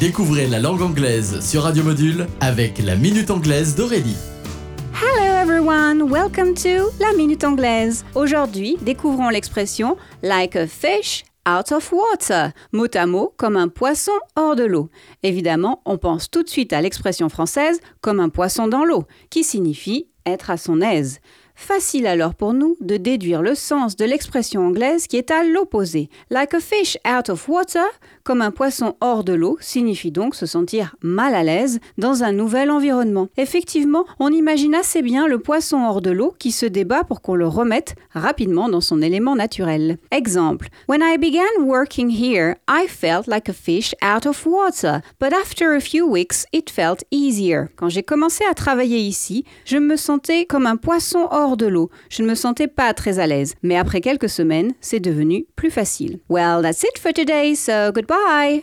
Découvrez la langue anglaise sur Radio Module avec la Minute Anglaise d'Aurélie. Hello everyone, welcome to la Minute Anglaise. Aujourd'hui, découvrons l'expression like a fish out of water, mot à mot comme un poisson hors de l'eau. Évidemment, on pense tout de suite à l'expression française comme un poisson dans l'eau, qui signifie être à son aise. Facile alors pour nous de déduire le sens de l'expression anglaise qui est à l'opposé. Like a fish out of water, comme un poisson hors de l'eau, signifie donc se sentir mal à l'aise dans un nouvel environnement. Effectivement, on imagine assez bien le poisson hors de l'eau qui se débat pour qu'on le remette rapidement dans son élément naturel. Exemple When I began working here, I felt like a fish out of water, but after a few weeks, it felt easier. Quand j'ai commencé à travailler ici, je me sentais comme un poisson hors de l'eau. Je ne me sentais pas très à l'aise. Mais après quelques semaines, c'est devenu plus facile. Well, that's it for today, so goodbye!